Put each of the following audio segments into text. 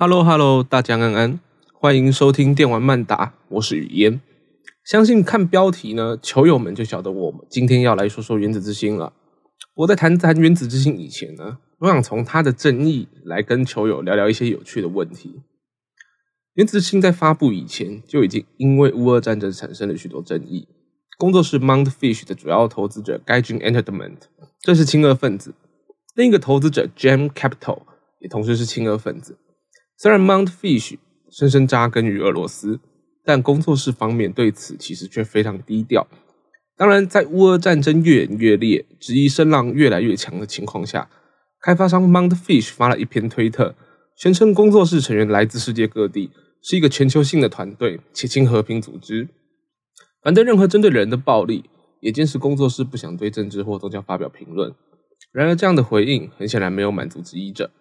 Hello Hello，大家安安，欢迎收听电玩漫达，我是雨嫣。相信看标题呢，球友们就晓得我们今天要来说说原子之心了。我在谈谈原子之心以前呢，我想从它的争议来跟球友聊聊一些有趣的问题。原子之心在发布以前就已经因为乌俄战争产生了许多争议。工作室 Mount Fish 的主要投资者 Gaijin Entertainment 这是亲俄分子，另一个投资者 Gem Capital 也同时是亲俄分子。虽然 Mount Fish 深深扎根于俄罗斯，但工作室方面对此其实却非常低调。当然，在乌俄战争越演越烈、质疑声浪越来越强的情况下，开发商 Mount Fish 发了一篇推特，宣称工作室成员来自世界各地，是一个全球性的团队，且亲和平组织。反对任何针对人的暴力，也坚持工作室不想对政治或宗教发表评论。然而，这样的回应很显然没有满足质疑者。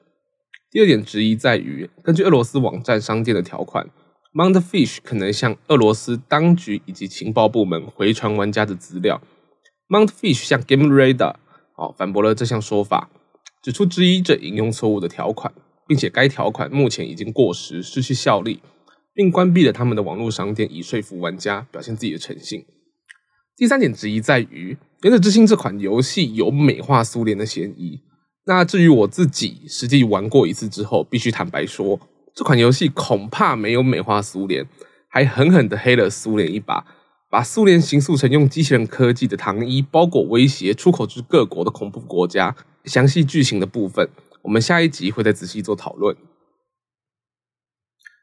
第二点质疑在于，根据俄罗斯网站商店的条款，Mount Fish 可能向俄罗斯当局以及情报部门回传玩家的资料。Mount Fish 向 Game Radar 哦反驳了这项说法，指出质疑者引用错误的条款，并且该条款目前已经过时，失去效力。并关闭了他们的网络商店，以说服玩家表现自己的诚信。第三点质疑在于，《原子之心》这款游戏有美化苏联的嫌疑。那至于我自己实际玩过一次之后，必须坦白说，这款游戏恐怕没有美化苏联，还狠狠的黑了苏联一把，把苏联形塑成用机器人科技的糖衣包裹威胁出口至各国的恐怖国家。详细剧情的部分，我们下一集会再仔细做讨论。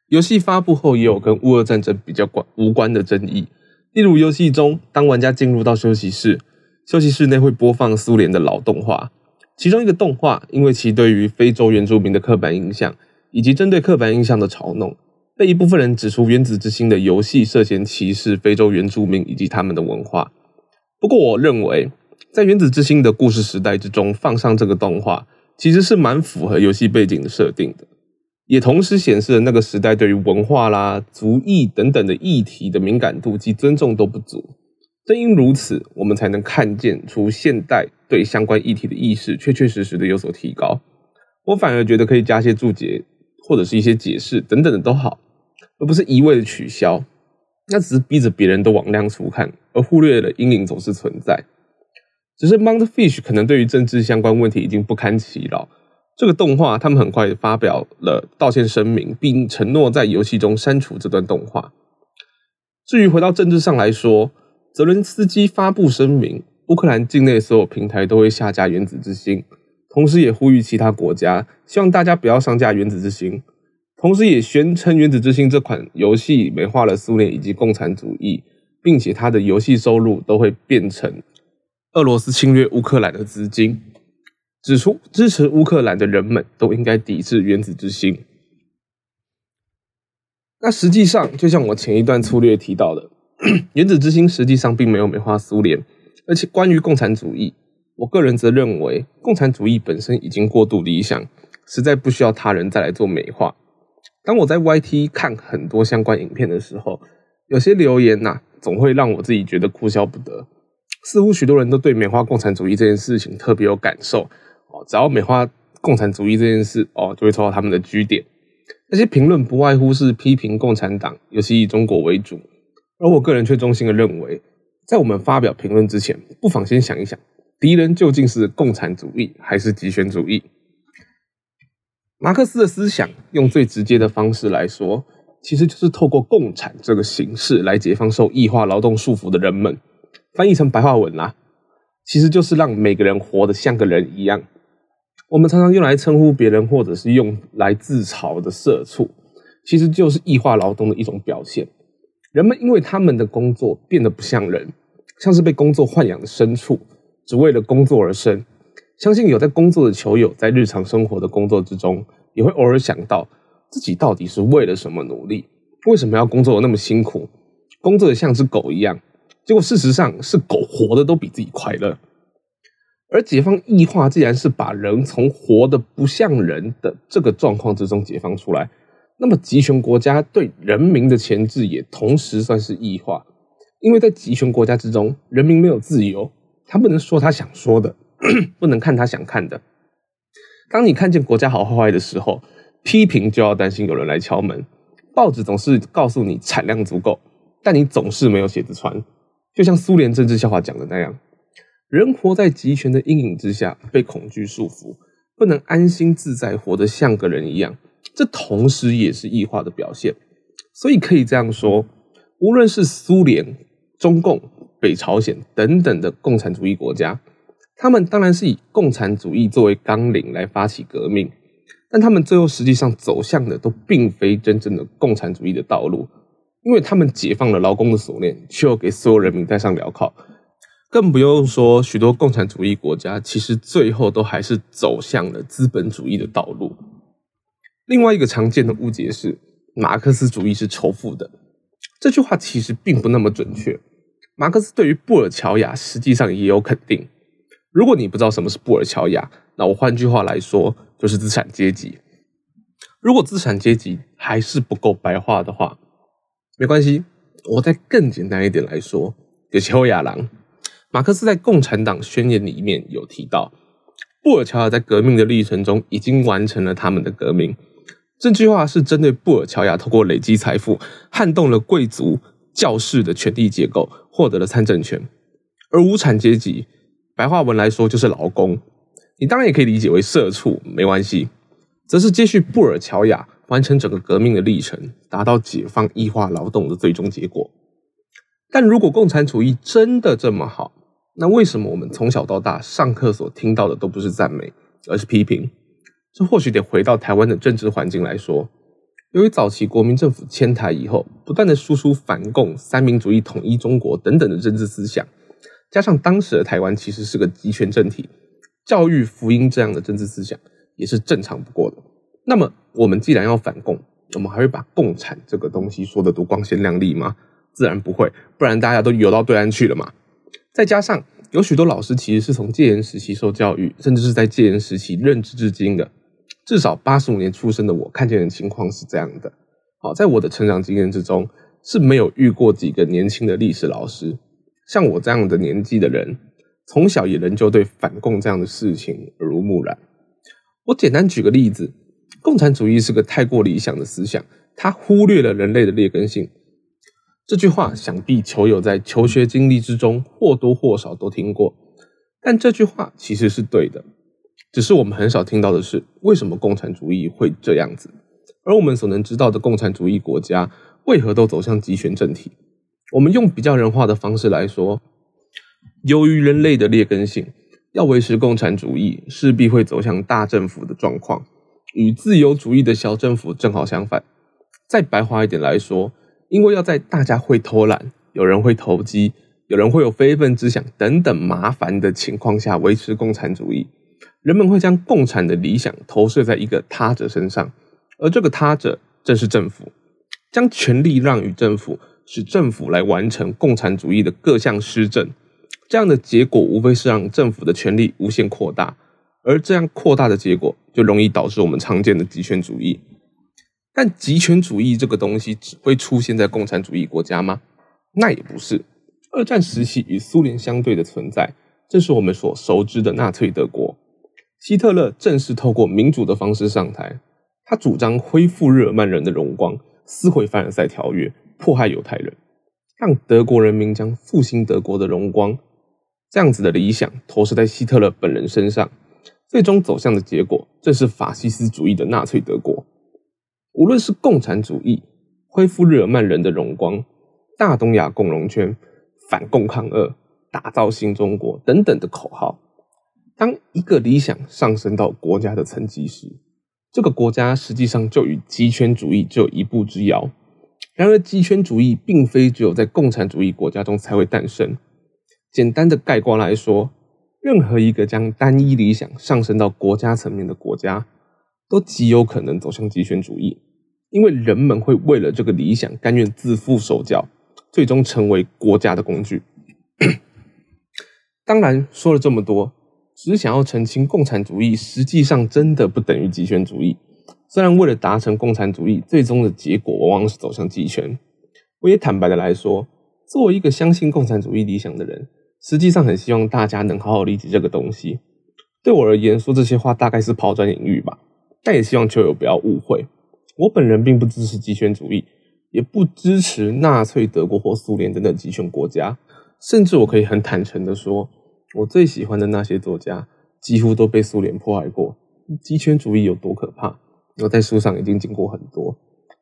游戏发布后，也有跟乌俄战争比较关无关的争议。例如，游戏中当玩家进入到休息室，休息室内会播放苏联的老动画。其中一个动画，因为其对于非洲原住民的刻板印象，以及针对刻板印象的嘲弄，被一部分人指出《原子之心》的游戏涉嫌歧视非洲原住民以及他们的文化。不过，我认为在《原子之心》的故事时代之中放上这个动画，其实是蛮符合游戏背景的设定的。也同时显示了那个时代对于文化啦、族裔等等的议题的敏感度及尊重都不足。正因如此，我们才能看见出现代对相关议题的意识确确实实的有所提高。我反而觉得可以加些注解或者是一些解释等等的都好，而不是一味的取消。那只是逼着别人都往亮处看，而忽略了阴影总是存在。只是 Mount Fish 可能对于政治相关问题已经不堪其扰。这个动画，他们很快发表了道歉声明，并承诺在游戏中删除这段动画。至于回到政治上来说，泽伦斯基发布声明，乌克兰境内所有平台都会下架《原子之心》，同时也呼吁其他国家，希望大家不要上架《原子之心》，同时也宣称《原子之心》这款游戏美化了苏联以及共产主义，并且它的游戏收入都会变成俄罗斯侵略乌克兰的资金。指出支持乌克兰的人们都应该抵制原子之心。那实际上，就像我前一段粗略提到的，原子之心实际上并没有美化苏联，而且关于共产主义，我个人则认为，共产主义本身已经过度理想，实在不需要他人再来做美化。当我在 YT 看很多相关影片的时候，有些留言呐，总会让我自己觉得哭笑不得。似乎许多人都对美化共产主义这件事情特别有感受哦。只要美化共产主义这件事，哦，就会抽到他们的据点。那些评论不外乎是批评共产党，尤其以中国为主。而我个人却衷心的认为，在我们发表评论之前，不妨先想一想，敌人究竟是共产主义还是集权主义？马克思的思想，用最直接的方式来说，其实就是透过共产这个形式来解放受异化劳动束缚的人们。翻译成白话文啦，其实就是让每个人活得像个人一样。我们常常用来称呼别人，或者是用来自嘲的社畜，其实就是异化劳动的一种表现。人们因为他们的工作变得不像人，像是被工作豢养的牲畜，只为了工作而生。相信有在工作的球友，在日常生活的工作之中，也会偶尔想到自己到底是为了什么努力？为什么要工作的那么辛苦？工作的像只狗一样，结果事实上是狗活的都比自己快乐。而解放异化，既然是把人从活的不像人的这个状况之中解放出来，那么集权国家对人民的钳制也同时算是异化。因为在集权国家之中，人民没有自由，他不能说他想说的，不能看他想看的。当你看见国家好坏的时候，批评就要担心有人来敲门。报纸总是告诉你产量足够，但你总是没有鞋子穿。就像苏联政治笑话讲的那样，人活在集权的阴影之下，被恐惧束缚，不能安心自在活得像个人一样。这同时也是异化的表现。所以可以这样说，无论是苏联、中共、北朝鲜等等的共产主义国家，他们当然是以共产主义作为纲领来发起革命。但他们最后实际上走向的都并非真正的共产主义的道路，因为他们解放了劳工的锁链，却又给所有人民戴上镣铐。更不用说许多共产主义国家，其实最后都还是走向了资本主义的道路。另外一个常见的误解是，马克思主义是仇富的。这句话其实并不那么准确。马克思对于布尔乔亚实际上也有肯定。如果你不知道什么是布尔乔亚，那我换句话来说。就是资产阶级。如果资产阶级还是不够白话的话，没关系，我再更简单一点来说，就是欧亚郎。马克思在《共产党宣言》里面有提到，布尔乔亚在革命的历程中已经完成了他们的革命。这句话是针对布尔乔亚通过累积财富，撼动了贵族、教士的权力结构，获得了参政权。而无产阶级，白话文来说就是劳工。你当然也可以理解为社畜，没关系，则是接续布尔乔亚完成整个革命的历程，达到解放异化劳动的最终结果。但如果共产主义真的这么好，那为什么我们从小到大上课所听到的都不是赞美，而是批评？这或许得回到台湾的政治环境来说。由于早期国民政府迁台以后，不断的输出反共、三民主义、统一中国等等的政治思想，加上当时的台湾其实是个集权政体。教育福音这样的政治思想也是正常不过的。那么，我们既然要反共，我们还会把共产这个东西说的多光鲜亮丽吗？自然不会，不然大家都游到对岸去了嘛。再加上有许多老师其实是从戒严时期受教育，甚至是在戒严时期任职至今的。至少八十五年出生的我看见的情况是这样的。好，在我的成长经验之中是没有遇过几个年轻的历史老师，像我这样的年纪的人。从小也仍旧对反共这样的事情耳濡目染。我简单举个例子，共产主义是个太过理想的思想，它忽略了人类的劣根性。这句话想必球友在求学经历之中或多或少都听过。但这句话其实是对的，只是我们很少听到的是为什么共产主义会这样子，而我们所能知道的共产主义国家为何都走向集权政体。我们用比较人化的方式来说。由于人类的劣根性，要维持共产主义，势必会走向大政府的状况，与自由主义的小政府正好相反。再白话一点来说，因为要在大家会偷懒、有人会投机、有人会有非分之想等等麻烦的情况下维持共产主义，人们会将共产的理想投射在一个他者身上，而这个他者正是政府，将权力让与政府，使政府来完成共产主义的各项施政。这样的结果无非是让政府的权力无限扩大，而这样扩大的结果就容易导致我们常见的极权主义。但极权主义这个东西只会出现在共产主义国家吗？那也不是。二战时期与苏联相对的存在，正是我们所熟知的纳粹德国。希特勒正是透过民主的方式上台，他主张恢复日耳曼人的荣光，撕毁凡尔赛条约，迫害犹太人，让德国人民将复兴德国的荣光。这样子的理想投射在希特勒本人身上，最终走向的结果正是法西斯主义的纳粹德国。无论是共产主义、恢复日耳曼人的荣光、大东亚共荣圈、反共抗俄、打造新中国等等的口号，当一个理想上升到国家的层级时，这个国家实际上就与极权主义只有一步之遥。然而，极权主义并非只有在共产主义国家中才会诞生。简单的概括来说，任何一个将单一理想上升到国家层面的国家，都极有可能走向极权主义，因为人们会为了这个理想甘愿自负手脚，最终成为国家的工具。当然，说了这么多，只是想要澄清，共产主义实际上真的不等于极权主义。虽然为了达成共产主义，最终的结果往往是走向极权，我也坦白的来说，作为一个相信共产主义理想的人。实际上很希望大家能好好理解这个东西。对我而言，说这些话大概是抛砖引玉吧。但也希望球友不要误会，我本人并不支持极权主义，也不支持纳粹德国或苏联等等极权国家。甚至我可以很坦诚的说，我最喜欢的那些作家几乎都被苏联迫害过。极权主义有多可怕，我在书上已经讲过很多。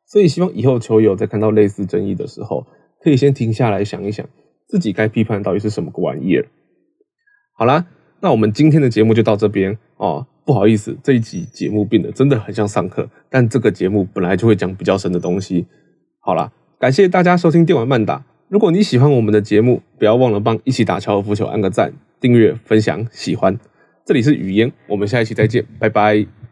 所以希望以后球友在看到类似争议的时候，可以先停下来想一想，自己该批判到底是什么玩意儿。好啦，那我们今天的节目就到这边哦。不好意思，这一集节目变得真的很像上课，但这个节目本来就会讲比较深的东西。好啦，感谢大家收听电玩漫打。如果你喜欢我们的节目，不要忘了帮一起打高尔夫球按个赞、订阅、分享、喜欢。这里是语言，我们下一期再见，拜拜。